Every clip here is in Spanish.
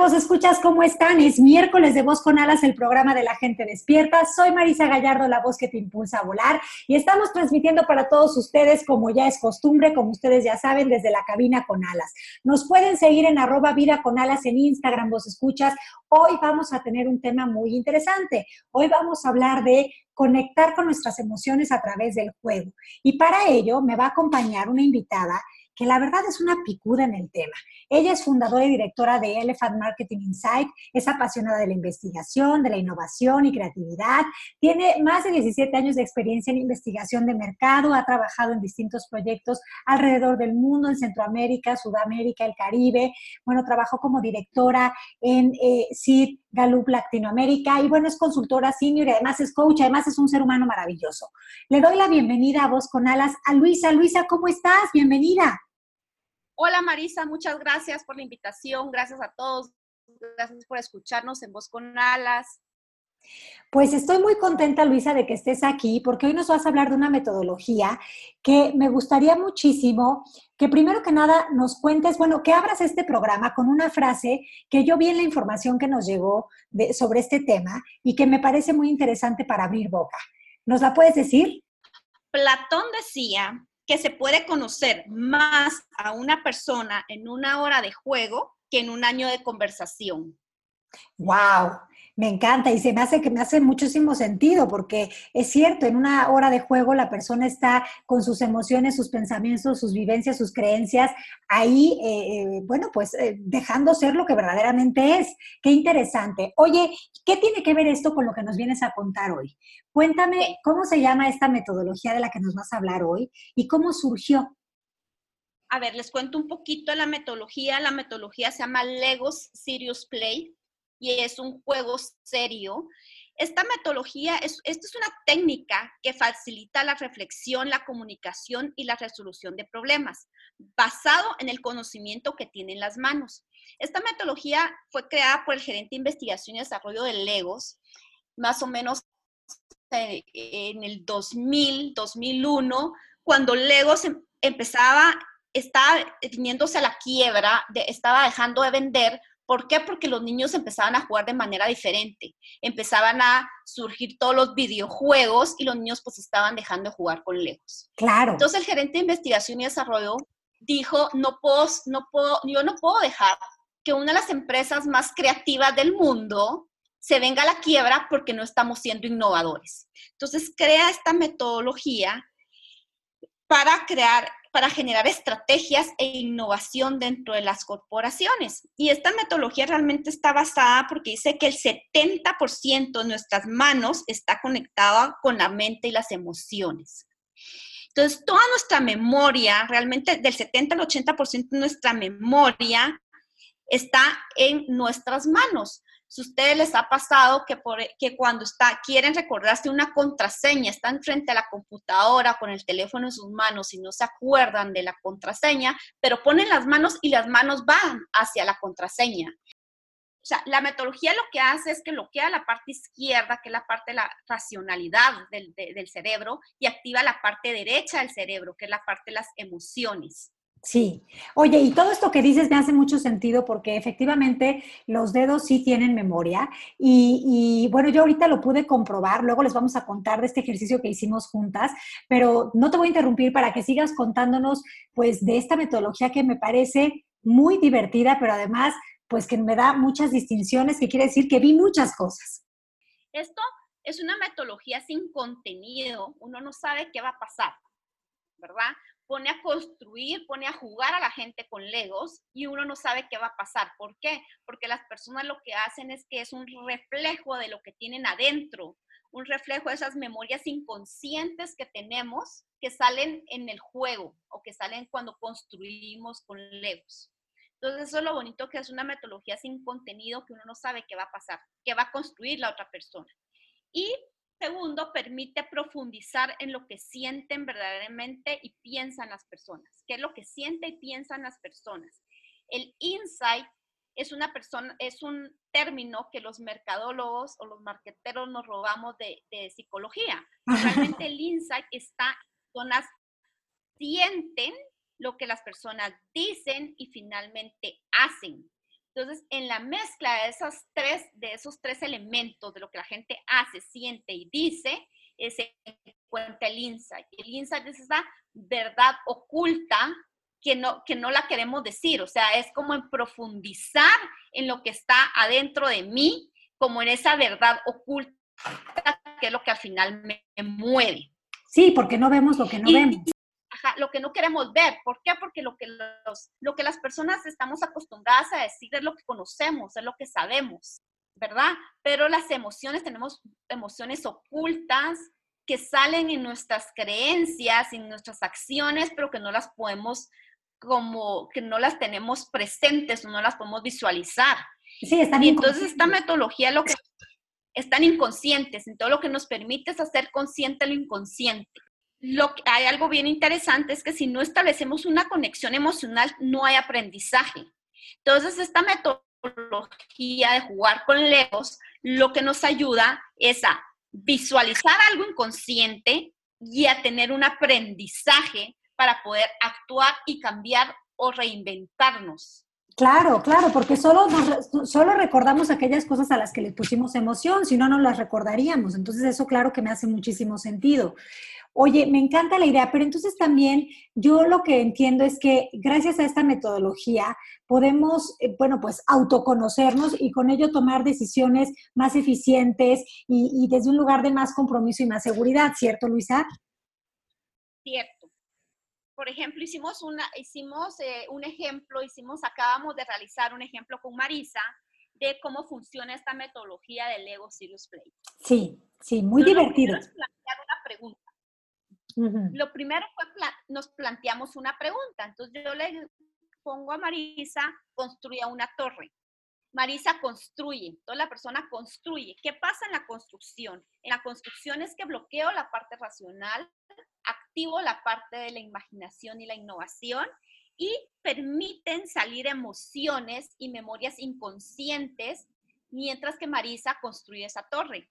vos escuchas? ¿Cómo están? Es miércoles de Voz con Alas, el programa de la gente despierta. Soy Marisa Gallardo, la voz que te impulsa a volar y estamos transmitiendo para todos ustedes, como ya es costumbre, como ustedes ya saben, desde la cabina con alas. Nos pueden seguir en arroba vida con alas en Instagram, vos escuchas. Hoy vamos a tener un tema muy interesante. Hoy vamos a hablar de conectar con nuestras emociones a través del juego. Y para ello me va a acompañar una invitada que la verdad es una picuda en el tema. Ella es fundadora y directora de Elephant Marketing Insight, es apasionada de la investigación, de la innovación y creatividad, tiene más de 17 años de experiencia en investigación de mercado, ha trabajado en distintos proyectos alrededor del mundo, en Centroamérica, Sudamérica, el Caribe, bueno, trabajó como directora en eh, CID Gallup Latinoamérica y bueno, es consultora senior y además es coach, además es un ser humano maravilloso. Le doy la bienvenida a Voz con Alas a Luisa. Luisa, ¿cómo estás? Bienvenida. Hola Marisa, muchas gracias por la invitación, gracias a todos, gracias por escucharnos en Voz con Alas. Pues estoy muy contenta, Luisa, de que estés aquí, porque hoy nos vas a hablar de una metodología que me gustaría muchísimo que primero que nada nos cuentes, bueno, que abras este programa con una frase que yo vi en la información que nos llegó de, sobre este tema y que me parece muy interesante para abrir boca. ¿Nos la puedes decir? Platón decía que se puede conocer más a una persona en una hora de juego que en un año de conversación. ¡Wow! Me encanta y se me hace que me hace muchísimo sentido porque es cierto, en una hora de juego la persona está con sus emociones, sus pensamientos, sus vivencias, sus creencias ahí, eh, eh, bueno, pues eh, dejando ser lo que verdaderamente es. Qué interesante. Oye, ¿qué tiene que ver esto con lo que nos vienes a contar hoy? Cuéntame cómo se llama esta metodología de la que nos vas a hablar hoy y cómo surgió. A ver, les cuento un poquito la metodología. La metodología se llama Legos Serious Play y es un juego serio. Esta metodología, es, es una técnica que facilita la reflexión, la comunicación y la resolución de problemas, basado en el conocimiento que tienen las manos. Esta metodología fue creada por el gerente de investigación y desarrollo de Legos, más o menos en el 2000, 2001, cuando Legos em, empezaba, estaba teniéndose a la quiebra, estaba dejando de vender ¿Por qué? Porque los niños empezaban a jugar de manera diferente. Empezaban a surgir todos los videojuegos y los niños pues estaban dejando de jugar con Legos. Claro. Entonces el gerente de investigación y desarrollo dijo, no puedo, no puedo, yo no puedo dejar que una de las empresas más creativas del mundo se venga a la quiebra porque no estamos siendo innovadores. Entonces crea esta metodología para crear para generar estrategias e innovación dentro de las corporaciones. Y esta metodología realmente está basada porque dice que el 70% de nuestras manos está conectada con la mente y las emociones. Entonces, toda nuestra memoria, realmente del 70 al 80% de nuestra memoria está en nuestras manos. Si ustedes les ha pasado que, por, que cuando está, quieren recordarse una contraseña, están frente a la computadora con el teléfono en sus manos y no se acuerdan de la contraseña, pero ponen las manos y las manos van hacia la contraseña. O sea, la metodología lo que hace es que bloquea la parte izquierda, que es la parte de la racionalidad del, del cerebro, y activa la parte derecha del cerebro, que es la parte de las emociones. Sí. Oye, y todo esto que dices me hace mucho sentido porque efectivamente los dedos sí tienen memoria y, bueno, yo ahorita lo pude comprobar, luego les vamos a contar de este ejercicio que hicimos juntas, pero no te voy a interrumpir para que sigas contándonos pues de esta metodología que me parece muy divertida, pero además, pues que me da muchas distinciones, que quiere decir que vi muchas cosas. Esto es una metodología sin contenido, uno no sabe qué va a pasar, ¿verdad? Pone a construir, pone a jugar a la gente con legos y uno no sabe qué va a pasar. ¿Por qué? Porque las personas lo que hacen es que es un reflejo de lo que tienen adentro, un reflejo de esas memorias inconscientes que tenemos que salen en el juego o que salen cuando construimos con legos. Entonces, eso es lo bonito que es una metodología sin contenido que uno no sabe qué va a pasar, qué va a construir la otra persona. Y segundo, permite profundizar en lo que sienten verdaderamente y piensan las personas. ¿Qué es lo que sienten y piensan las personas? El insight es una persona, es un término que los mercadólogos o los marqueteros nos robamos de, de psicología. Realmente el insight está, personas sienten lo que las personas dicen y finalmente hacen. Entonces, en la mezcla de, esas tres, de esos tres elementos, de lo que la gente hace, siente y dice, eh, se encuentra el insight. El insight es esa verdad oculta que no, que no la queremos decir. O sea, es como en profundizar en lo que está adentro de mí, como en esa verdad oculta, que es lo que al final me, mueve. Sí, porque no vemos lo que no vemos lo que no queremos ver. ¿Por qué? Porque lo que, los, lo que las personas estamos acostumbradas a decir es lo que conocemos, es lo que sabemos, ¿verdad? Pero las emociones, tenemos emociones ocultas que salen en nuestras creencias, en nuestras acciones, pero que no las podemos como que no las tenemos presentes o no las podemos visualizar. Sí, y entonces esta metodología lo que están inconscientes, en todo lo que nos permite es hacer consciente lo inconsciente lo que, hay algo bien interesante es que si no establecemos una conexión emocional, no hay aprendizaje. Entonces, esta metodología de jugar con legos, lo que nos ayuda es a visualizar algo inconsciente y a tener un aprendizaje para poder actuar y cambiar o reinventarnos. Claro, claro, porque solo, solo recordamos aquellas cosas a las que le pusimos emoción, si no, no las recordaríamos. Entonces, eso claro que me hace muchísimo sentido. Oye, me encanta la idea, pero entonces también yo lo que entiendo es que gracias a esta metodología podemos, eh, bueno, pues autoconocernos y con ello tomar decisiones más eficientes y, desde un lugar de más compromiso y más seguridad, ¿cierto, Luisa? Cierto. Por ejemplo, hicimos, una, hicimos eh, un ejemplo, hicimos, acabamos de realizar un ejemplo con Marisa de cómo funciona esta metodología del Lego Serious Play. Sí, sí, muy divertido. plantear una pregunta. Lo primero fue, nos planteamos una pregunta. Entonces yo le pongo a Marisa, construya una torre. Marisa construye, entonces la persona construye. ¿Qué pasa en la construcción? En la construcción es que bloqueo la parte racional, activo la parte de la imaginación y la innovación y permiten salir emociones y memorias inconscientes mientras que Marisa construye esa torre.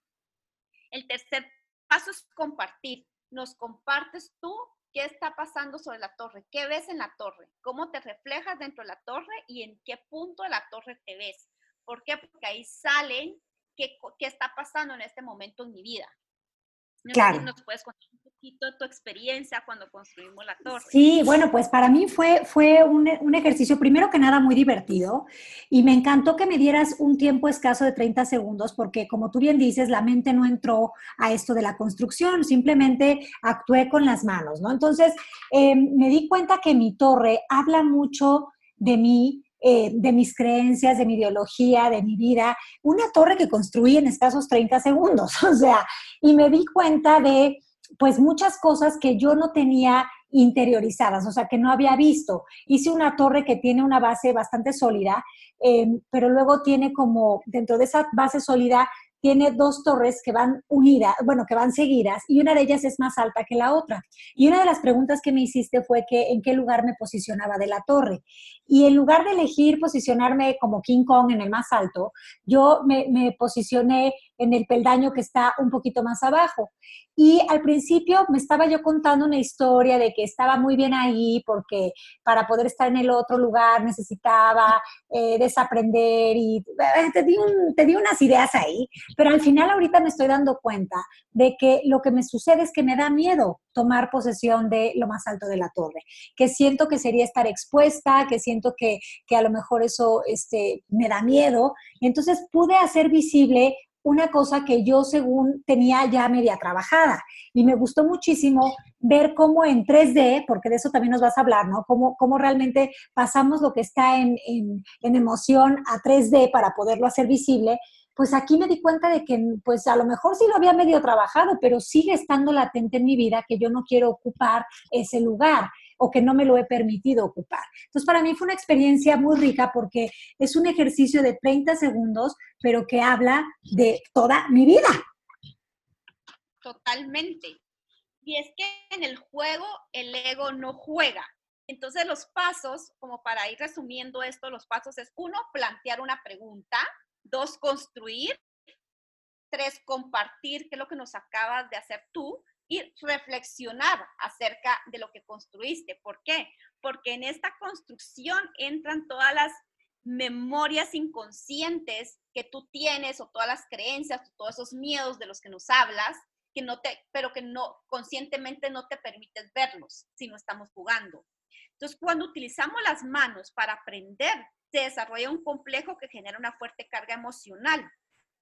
El tercer paso es compartir nos compartes tú qué está pasando sobre la torre, qué ves en la torre, cómo te reflejas dentro de la torre y en qué punto de la torre te ves. ¿Por qué? Porque ahí salen qué, qué está pasando en este momento en mi vida. claro. nos puedes contar un tu experiencia cuando construimos la torre. Sí, bueno, pues para mí fue, fue un, un, ejercicio, primero que nada, muy divertido y me encantó que me dieras un tiempo escaso de 30 segundos porque, como tú bien dices, la mente no entró a esto de la construcción, simplemente actué con las manos, ¿no? Entonces, eh, me di cuenta que mi torre habla mucho de mí, eh, de mis creencias, de mi ideología, de mi vida, una torre que construí en escasos 30 segundos, o sea, y me di cuenta de pues muchas cosas que yo no tenía interiorizadas, o sea, que no había visto. Hice una torre que tiene una base bastante sólida, eh, pero luego tiene como, dentro de esa base sólida, tiene dos torres que van unidas, bueno, que van seguidas, y una de ellas es más alta que la otra. Y una de las preguntas que me hiciste fue que en qué lugar me posicionaba de la torre. Y en lugar de elegir posicionarme como King Kong en el más alto, yo me, posicioné en el peldaño que está un poquito más abajo. Y al principio me estaba yo contando una historia de que estaba muy bien ahí porque para poder estar en el otro lugar necesitaba eh, desaprender y eh, te, di te di unas ideas ahí, pero al final ahorita me estoy dando cuenta de que lo que me sucede es que me da miedo tomar posesión de lo más alto de la torre, que siento que sería estar expuesta, que siento que, que a lo mejor eso este, me da miedo. Y entonces pude hacer visible una cosa que yo según tenía ya media trabajada. Y me gustó muchísimo ver cómo en 3D, porque de eso también nos vas a hablar, ¿no? Cómo, cómo realmente pasamos lo que está en, en, en emoción a 3D para poderlo hacer visible. Pues aquí me di cuenta de que, pues a lo mejor sí lo había medio trabajado, pero sigue estando latente en mi vida que yo no quiero ocupar ese lugar o que no me lo he permitido ocupar. Entonces, para mí fue una experiencia muy rica porque es un ejercicio de 30 segundos, pero que habla de toda mi vida. Totalmente. Y es que en el juego el ego no juega. Entonces los pasos, como para ir resumiendo esto, los pasos es uno, plantear una pregunta, dos, construir, tres, compartir, qué es lo que nos acabas de hacer tú, y reflexionar acerca de lo que construiste. ¿Por qué? Porque en esta construcción entran todas las memorias inconscientes que tú tienes o todas las creencias o todos esos miedos de los que nos hablas, que no te, pero que no conscientemente no te permites verlos si no estamos jugando. Entonces, cuando utilizamos las manos para aprender, se desarrolla un complejo que genera una fuerte carga emocional.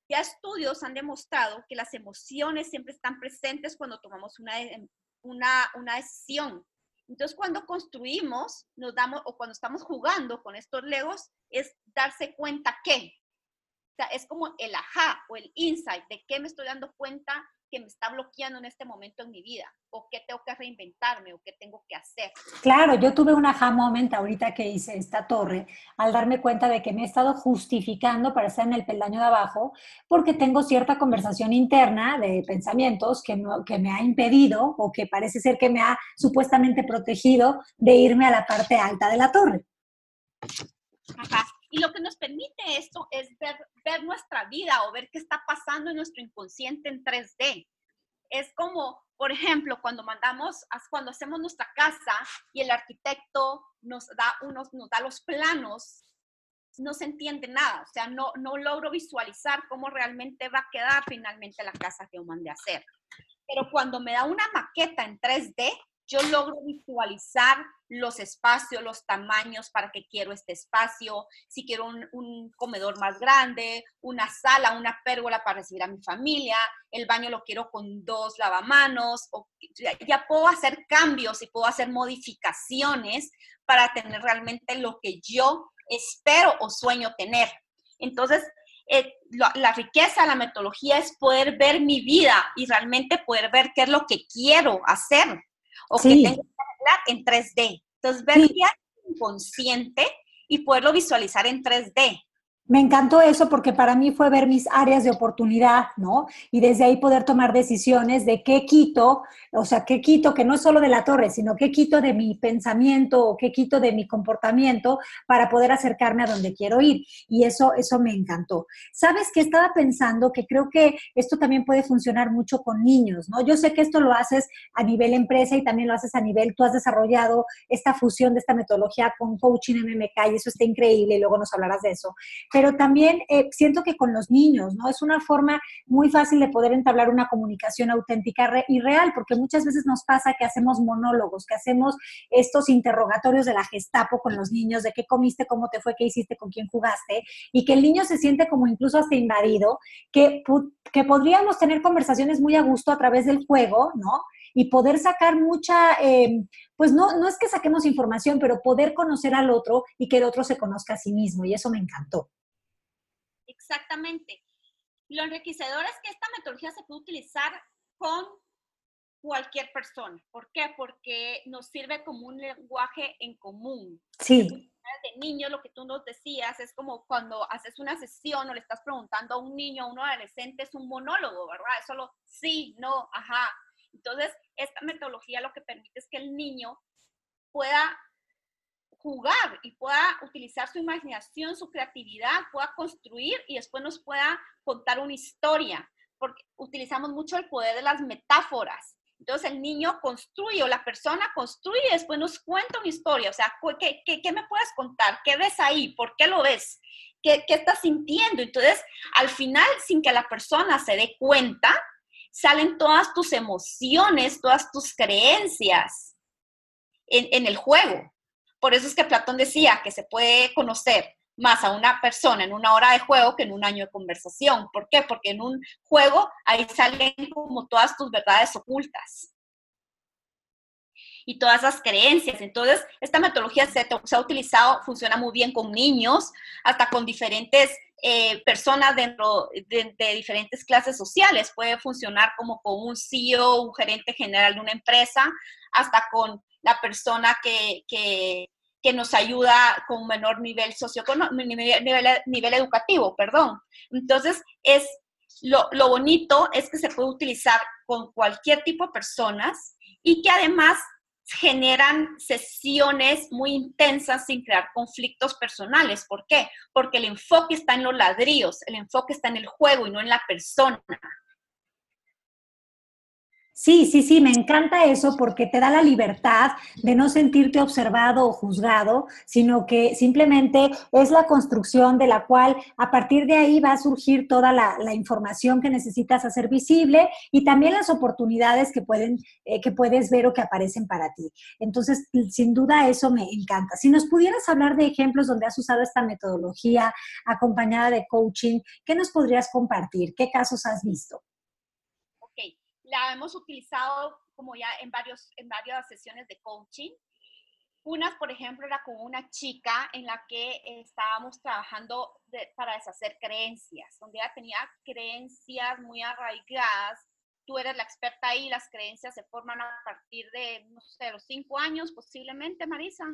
Ya estudios han demostrado que las emociones siempre están presentes cuando tomamos una, una, una decisión. Entonces, cuando construimos, nos damos, o cuando estamos jugando con estos legos, es darse cuenta que. Es como el ajá o el insight de qué me estoy dando cuenta que me está bloqueando en este momento en mi vida o qué tengo que reinventarme o qué tengo que hacer. Claro, yo tuve un aha moment ahorita que hice esta torre al darme cuenta de que me he estado justificando para estar en el peldaño de abajo porque tengo cierta conversación interna de pensamientos que, no, que me ha impedido o que parece ser que me ha supuestamente protegido de irme a la parte alta de la torre. Ajá. Y lo que nos permite esto es ver, ver nuestra vida o ver qué está pasando en nuestro inconsciente en 3D. Es como, por ejemplo, cuando mandamos, cuando hacemos nuestra casa y el arquitecto nos da, unos, nos da los planos, no se entiende nada, o sea, no, no logro visualizar cómo realmente va a quedar finalmente la casa que yo mandé a hacer. Pero cuando me da una maqueta en 3D, yo logro visualizar los espacios, los tamaños para que quiero este espacio, si quiero un, comedor más grande, una sala, una pérgola para recibir a mi familia, el baño lo quiero con dos lavamanos, o, ya, puedo hacer cambios y puedo hacer modificaciones para tener realmente lo que yo espero o sueño tener. Entonces, eh, la, riqueza la metodología es poder ver mi vida y realmente poder ver qué es lo que quiero hacer o que tengo que arreglar en 3D. Entonces, ver sí. inconsciente y poderlo visualizar en 3D. Me encantó eso porque para mí fue ver mis áreas de oportunidad, ¿no? Y desde ahí poder tomar decisiones de qué quito, o sea, qué quito, que no es solo de la torre, sino qué quito de mi pensamiento o qué quito de mi comportamiento para poder acercarme a donde quiero ir. Y eso, eso me encantó. ¿Sabes qué estaba pensando? Que creo que esto también puede funcionar mucho con niños, ¿no? Yo sé que esto lo haces a nivel empresa y también lo haces a nivel, tú has desarrollado esta fusión de esta metodología con coaching MMK y eso está increíble y luego nos hablarás de eso pero también eh, siento que con los niños, ¿no? Es una forma muy fácil de poder entablar una comunicación auténtica y real, porque muchas veces nos pasa que hacemos monólogos, que hacemos estos interrogatorios de la gestapo con los niños, de qué comiste, cómo te fue, qué hiciste, con quién jugaste, y que el niño se siente como incluso hasta invadido, que, que podríamos tener conversaciones muy a gusto a través del juego, ¿no? y poder sacar mucha, eh, pues no, no es que saquemos información, pero poder conocer al otro y que el otro se conozca a sí mismo. Y eso me encantó. Exactamente. Lo enriquecedor es que esta metodología se puede utilizar con cualquier persona. ¿Por qué? Porque nos sirve como un lenguaje en común. Sí. De niño, lo que tú nos decías es como cuando haces una sesión o le estás preguntando a un niño, a un adolescente, es un monólogo, ¿verdad? Es solo sí, no, ajá. Entonces, esta metodología lo que permite es que el niño pueda jugar y pueda utilizar su imaginación, su creatividad, pueda construir y después nos pueda contar una historia, porque utilizamos mucho el poder de las metáforas. Entonces el niño construye o la persona construye y después nos cuenta una historia. O sea, ¿qué, qué, me puedes contar? ¿Qué ves ahí? ¿Por qué lo ves? ¿Qué, ¿Qué estás sintiendo? Entonces, al final, sin que la persona se dé cuenta, salen todas tus emociones, todas tus creencias en, en el juego. Por eso es que Platón decía que se puede conocer más a una persona en una hora de juego que en un año de conversación. ¿Por qué? Porque en un juego ahí salen como todas tus verdades ocultas y todas esas creencias. Entonces, esta metodología se, ha utilizado, funciona muy bien con niños, hasta con diferentes eh, personas dentro de, diferentes clases sociales. Puede funcionar como con un CEO, un gerente general de una empresa, hasta con la persona que, que, nos ayuda con menor nivel socioeconómico, nivel, nivel, educativo, perdón. Entonces, es lo, lo, bonito es que se puede utilizar con cualquier tipo de personas y que además generan sesiones muy intensas sin crear conflictos personales. ¿Por qué? Porque el enfoque está en los ladrillos, el enfoque está en el juego y no en la persona. Sí, sí, sí, me encanta eso porque te da la libertad de no sentirte observado o juzgado, sino que simplemente es la construcción de la cual a partir de ahí va a surgir toda la, información que necesitas hacer visible y también las oportunidades que, pueden, eh, que puedes ver o que aparecen para ti. Entonces, sin duda eso me encanta. Si nos pudieras hablar de ejemplos donde has usado esta metodología acompañada de coaching, ¿qué nos podrías compartir? ¿Qué casos has visto? La hemos utilizado como ya en, varios, en varias sesiones de coaching. Unas, por ejemplo, era con una chica en la que estábamos trabajando para deshacer creencias, donde ella tenía creencias muy arraigadas. Tú eres la experta ahí, las creencias se forman a partir de, no sé, los cinco años posiblemente, Marisa.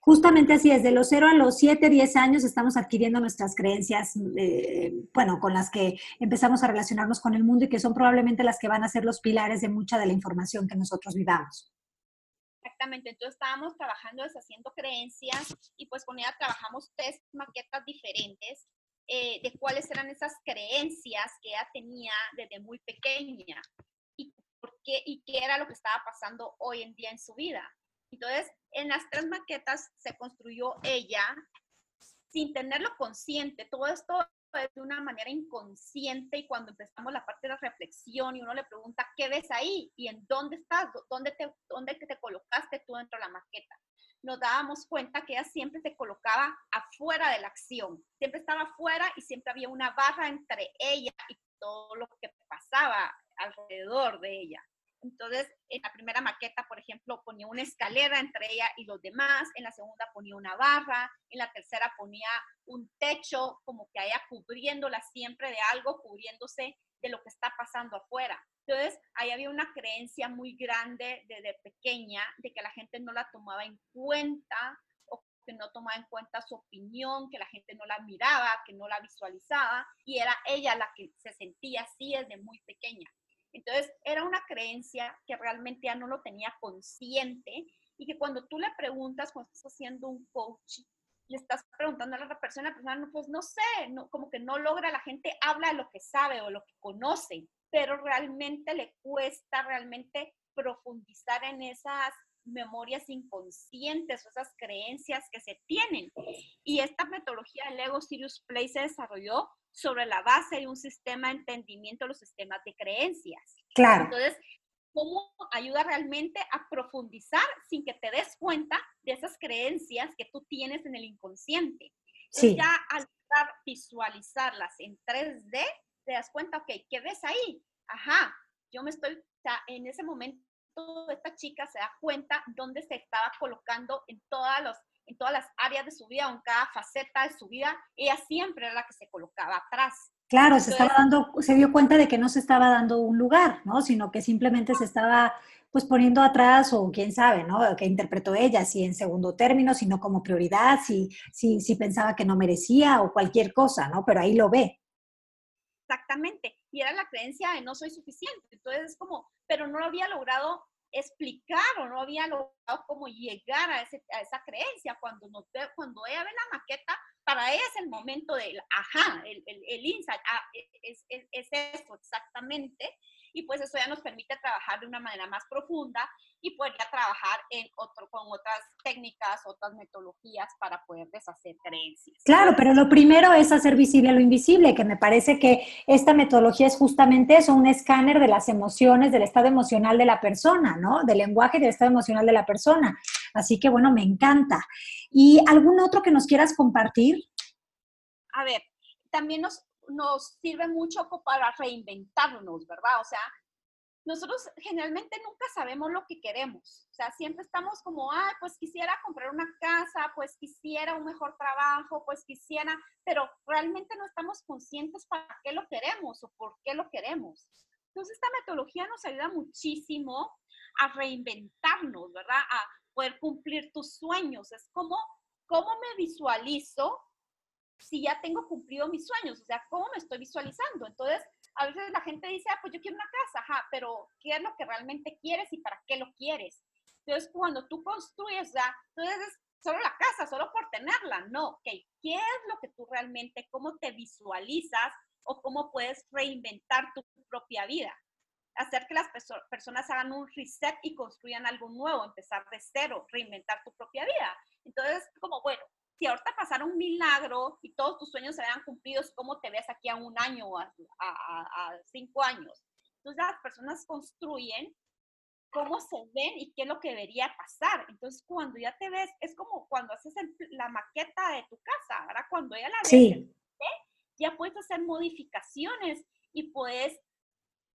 Justamente así es, de los 0 a los 7, 10 años estamos adquiriendo nuestras creencias, eh, bueno, con las que empezamos a relacionarnos con el mundo y que son probablemente las que van a ser los pilares de mucha de la información que nosotros vivamos. Exactamente, entonces estábamos trabajando deshaciendo creencias y pues con ella trabajamos tres maquetas diferentes eh, de cuáles eran esas creencias que ella tenía desde muy pequeña y, por qué, y qué era lo que estaba pasando hoy en día en su vida. Entonces, en las tres maquetas se construyó ella sin tenerlo consciente. Todo esto es de una manera inconsciente y cuando empezamos la parte de la reflexión y uno le pregunta, ¿qué ves ahí? ¿Y en dónde estás? ¿Dónde te, dónde te colocaste tú dentro de la maqueta? Nos dábamos cuenta que ella siempre se colocaba afuera de la acción, siempre estaba afuera y siempre había una barra entre ella y todo lo que pasaba alrededor de ella. Entonces, en la primera maqueta, por ejemplo, ponía una escalera entre ella y los demás, en la segunda ponía una barra, en la tercera ponía un techo, como que haya cubriéndola siempre de algo, cubriéndose de lo que está pasando afuera. Entonces, ahí había una creencia muy grande desde pequeña de que la gente no la tomaba en cuenta o que no tomaba en cuenta su opinión, que la gente no la miraba, que no la visualizaba, y era ella la que se sentía así desde muy pequeña. Entonces, era una creencia que realmente ya no lo tenía consciente y que cuando tú le preguntas, cuando estás haciendo un coach, le estás preguntando a la persona, la persona, pues no sé, no, como que no logra, la gente habla de lo que sabe o lo que conoce, pero realmente le cuesta realmente profundizar en esas memorias inconscientes o esas creencias que se tienen. Y esta metodología del Ego Sirius Play se desarrolló sobre la base de un sistema de entendimiento de los sistemas de creencias. Claro. Entonces, ¿cómo ayuda realmente a profundizar sin que te des cuenta de esas creencias que tú tienes en el inconsciente? Sí. ya al visualizarlas en 3D, te das cuenta, ok, ¿qué ves ahí? Ajá, yo me estoy, en ese momento esta chica se da cuenta dónde se estaba colocando en todas los en todas las áreas de su vida o en cada faceta de su vida, ella siempre era la que se colocaba atrás. Claro, se estaba dando, se dio cuenta de que no se estaba dando un lugar, ¿no? Sino que simplemente se estaba pues poniendo atrás o quién sabe, ¿no? Que interpretó ella, si en segundo término, si no como prioridad, si, si, si pensaba que no merecía o cualquier cosa, ¿no? Pero ahí lo ve. Exactamente. Y era la creencia de no soy suficiente. Entonces es como, pero no había logrado explicar o no había logrado cómo llegar a, esa creencia. Cuando, nos cuando ella ve la maqueta, para ella es el momento del ajá, el, el, insight, ah, e, es, es, es eso exactamente y pues eso ya nos permite trabajar de una manera más profunda y poder ya trabajar en otro, con otras técnicas, otras metodologías para poder deshacer creencias. Claro, pero lo primero es hacer visible lo invisible, que me parece que esta metodología es justamente eso, un escáner de las emociones, del estado emocional de la persona, ¿no? Del lenguaje del estado emocional de la persona. Así que bueno, me encanta. ¿Y algún otro que nos quieras compartir? A ver, también nos, nos sirve mucho para reinventarnos, ¿verdad? O sea, nosotros generalmente nunca sabemos lo que queremos. O sea, siempre estamos como, ah, pues quisiera comprar una casa, pues quisiera un mejor trabajo, pues quisiera, pero realmente no estamos conscientes para qué lo queremos o por qué lo queremos. Entonces, esta metodología nos ayuda muchísimo a reinventarnos, ¿verdad? A poder cumplir tus sueños. Es como, ¿cómo me visualizo si ya tengo cumplido mis sueños? O sea, ¿cómo me estoy visualizando? Entonces, a veces la gente dice, ah, pues yo quiero una casa, ajá, pero ¿qué es lo que realmente quieres y para qué lo quieres? Entonces, cuando tú construyes, entonces solo la casa, solo por tenerla, no, ok, ¿qué es lo que tú realmente, cómo te visualizas o cómo puedes reinventar tu propia vida? Hacer que las personas hagan un reset y construyan algo nuevo, empezar de cero, reinventar tu propia vida. Entonces, como, bueno, si ahorita pasara un milagro y todos tus sueños se vean cumplidos, ¿cómo te ves aquí a un año o a, cinco años? Entonces las personas construyen cómo se ven y qué es lo que debería pasar. Entonces cuando ya te ves, es como cuando haces la maqueta de tu casa, ¿verdad? Cuando ella la sí. ya puedes hacer modificaciones y puedes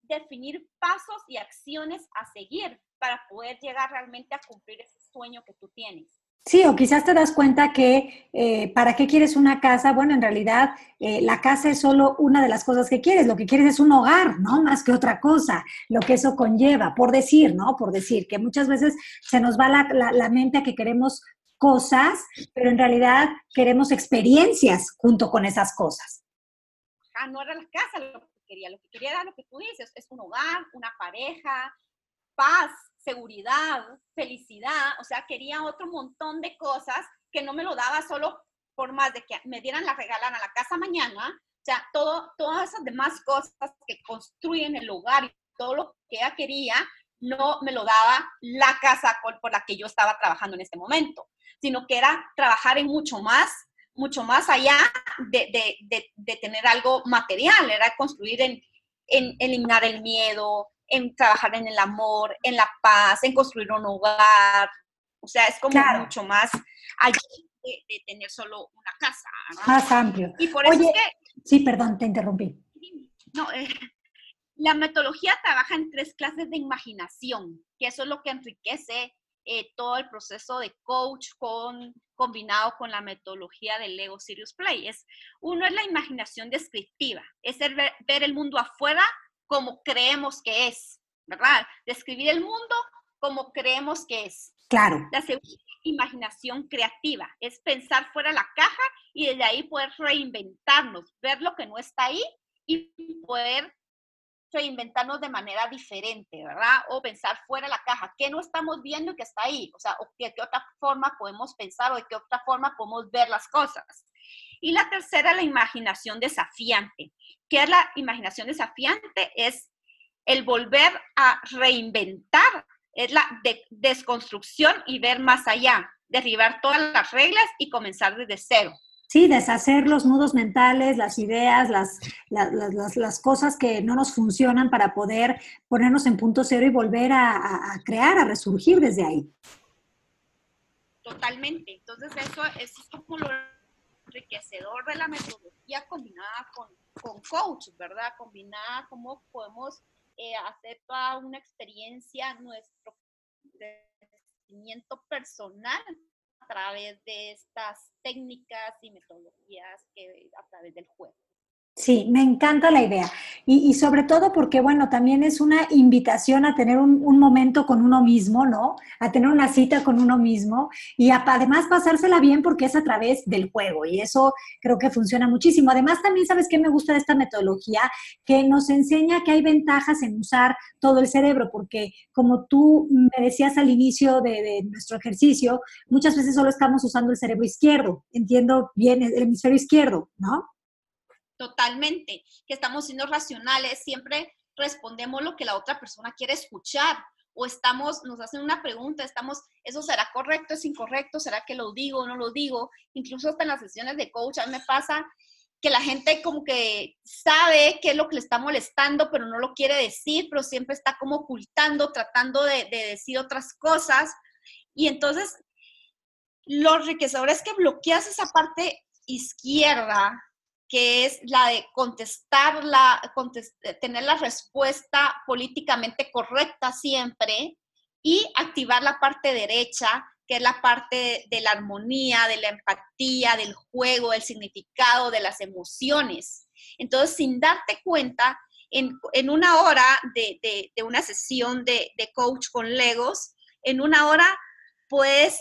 definir pasos y acciones a seguir para poder llegar realmente a cumplir ese sueño que tú tienes. Sí, o quizás te das cuenta que eh, para qué quieres una casa, bueno, en realidad eh, la casa es solo una de las cosas que quieres, lo que quieres es un hogar, ¿no? Más que otra cosa, lo que eso conlleva, por decir, ¿no? Por decir, que muchas veces se nos va la, mente a que queremos cosas, pero en realidad queremos experiencias junto con esas cosas. Ah, no era la casa lo que quería, lo que quería era lo que tú dices, es un hogar, una pareja, paz, seguridad, felicidad, o sea, quería otro montón de cosas que no me lo daba solo por más de que me dieran la regalan a la casa mañana, o sea, todo, todas esas demás cosas que construyen el hogar y todo lo que ella quería, no me lo daba la casa por la que yo estaba trabajando en este momento, sino que era trabajar en mucho más, mucho más allá de, de, tener algo material, era construir en, en eliminar el miedo, en trabajar en el amor, en la paz, en construir un hogar. O sea, es como mucho más allá de, tener solo una casa. Más amplio. Y por eso es que... Sí, perdón, te interrumpí. No, eh, la metodología trabaja en tres clases de imaginación, que eso es lo que enriquece eh, todo el proceso de coach con, combinado con la metodología del Lego Serious Play. Es, uno es la imaginación descriptiva, es el ver, ver el mundo afuera como creemos que es, ¿verdad? Describir el mundo como creemos que es. Claro. La segunda imaginación creativa es pensar fuera de la caja y desde ahí poder reinventarnos, ver lo que no está ahí y poder reinventarnos de manera diferente, ¿verdad? O pensar fuera de la caja, ¿qué no estamos viendo que está ahí? O sea, ¿de qué otra forma podemos pensar o de qué otra forma podemos ver las cosas? Y la tercera, la imaginación desafiante. ¿Qué es la imaginación desafiante? Es el volver a reinventar, es la desconstrucción y ver más allá, derribar todas las reglas y comenzar desde cero. Sí, deshacer los nudos mentales, las ideas, las, las, las, cosas que no nos funcionan para poder ponernos en punto cero y volver a, a crear, a resurgir desde ahí. Totalmente. Entonces, eso, eso es como lo enriquecedor de la metodología combinada con, con coach, ¿verdad? Combinada cómo podemos eh, hacer toda una experiencia, nuestro crecimiento personal a través de estas técnicas y metodologías que a través del juego. Sí, me encanta la idea. y, sobre todo porque, bueno, también es una invitación a tener un, momento con uno mismo, ¿no? A tener una cita con uno mismo y además pasársela bien porque es a través del juego y eso creo que funciona muchísimo. Además, también sabes qué me gusta de esta metodología, que nos enseña que hay ventajas en usar todo el cerebro, porque como tú me decías al inicio de, de nuestro ejercicio, muchas veces solo estamos usando el cerebro izquierdo, entiendo bien el hemisferio izquierdo, ¿no? Totalmente, que estamos siendo racionales, siempre respondemos lo que la otra persona quiere escuchar o estamos, nos hacen una pregunta, estamos, ¿eso será correcto, es incorrecto? ¿Será que lo digo o no lo digo? Incluso hasta en las sesiones de coach, a mí me pasa que la gente como que sabe qué es lo que le está molestando, pero no lo quiere decir, pero siempre está como ocultando, tratando de, de decir otras cosas. Y entonces, lo enriquecedor es que bloqueas esa parte izquierda que es la de contestar, la, tener la respuesta políticamente correcta siempre y activar la parte derecha, que es la parte de la armonía, de la empatía, del juego, del significado, de las emociones. Entonces, sin darte cuenta, en, una hora de, una sesión de, de coach con Legos, en una hora, pues,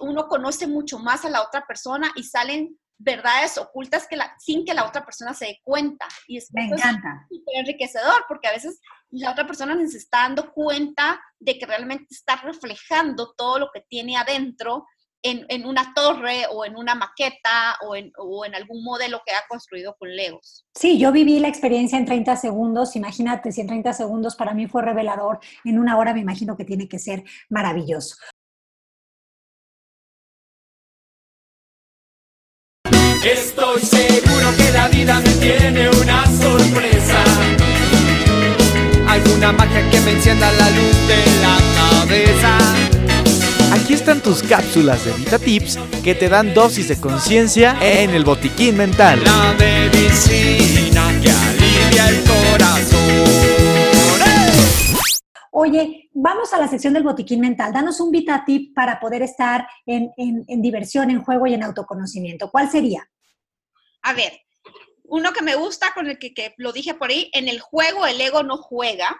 uno conoce mucho más a la otra persona y salen verdades ocultas que la, sin que la otra persona se dé cuenta. Y es, Me encanta. enriquecedor porque a veces la otra persona se está dando cuenta de que realmente está reflejando todo lo que tiene adentro en, en una torre o en una maqueta o en, o en, algún modelo que ha construido con Legos. Sí, yo viví la experiencia en 30 segundos. Imagínate si en 30 segundos para mí fue revelador, en una hora me imagino que tiene que ser maravilloso. Estoy seguro que la vida me tiene una sorpresa. Alguna magia que me encienda la luz de la cabeza. Aquí están tus cápsulas de Vita Tips que te dan dosis de conciencia en el botiquín mental. La medicina que alivia el corazón. Oye, vamos a la sección del botiquín mental. Danos un Vita Tip para poder estar en, en diversión, en juego y en autoconocimiento. ¿Cuál sería? A ver, uno que me gusta, con el que, lo dije por ahí, en el juego el ego no juega.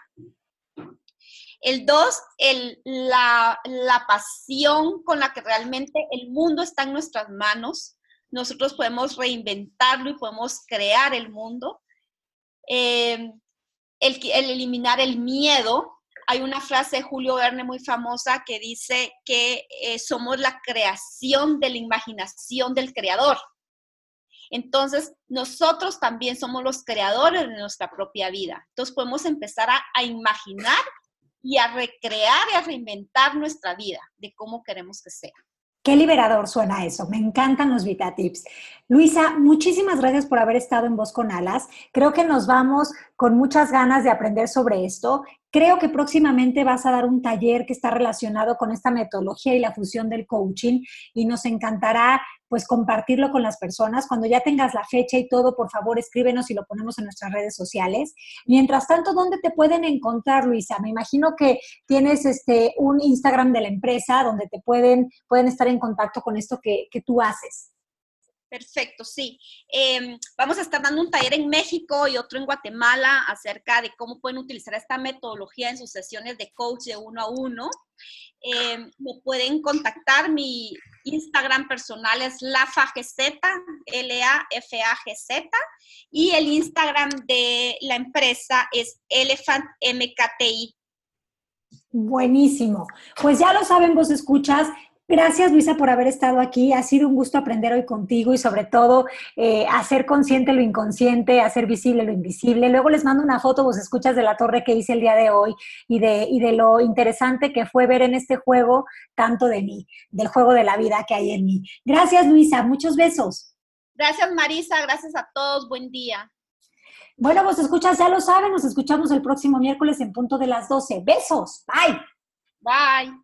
El dos, la, la, pasión con la que realmente el mundo está en nuestras manos. Nosotros podemos reinventarlo y podemos crear el mundo. Eh, el, eliminar el miedo. Hay una frase de Julio Verne muy famosa que dice que eh, somos la creación de la imaginación del creador. Entonces, nosotros también somos los creadores de nuestra propia vida. Entonces, podemos empezar a, imaginar y a recrear y a reinventar nuestra vida de cómo queremos que sea. Qué liberador suena eso. Me encantan los Vita Tips. Luisa, muchísimas gracias por haber estado en Voz con Alas. Creo que nos vamos con muchas ganas de aprender sobre esto. Creo que próximamente vas a dar un taller que está relacionado con esta metodología y la fusión del coaching y nos encantará pues compartirlo con las personas. Cuando ya tengas la fecha y todo, por favor, escríbenos y lo ponemos en nuestras redes sociales. Mientras tanto, ¿dónde te pueden encontrar, Luisa? Me imagino que tienes este, un Instagram de la empresa donde te pueden, pueden estar en contacto con esto que, que tú haces. Perfecto, sí. Em, vamos a estar dando un taller en México y otro en Guatemala acerca de cómo pueden utilizar esta metodología en sus sesiones de coach de uno a uno. Em, me pueden contactar, mi Instagram personal es LAFAGZ, L-A-F-A-G-Z, y el Instagram de la empresa es Elephant MKTI. Buenísimo. Pues ya lo saben, vos escuchas, Gracias, Luisa, por haber estado aquí. Ha sido un gusto aprender hoy contigo y sobre todo eh, hacer consciente lo inconsciente, hacer visible lo invisible. Luego les mando una foto, vos escuchas de la torre que hice el día de hoy y de, y de lo interesante que fue ver en este juego tanto de mí, del juego de la vida que hay en mí. Gracias, Luisa. Muchos besos. Gracias, Marisa. Gracias a todos. Buen día. Bueno, vos escuchas, ya lo saben. Nos escuchamos el próximo miércoles en punto de las 12. Besos. Bye. Bye.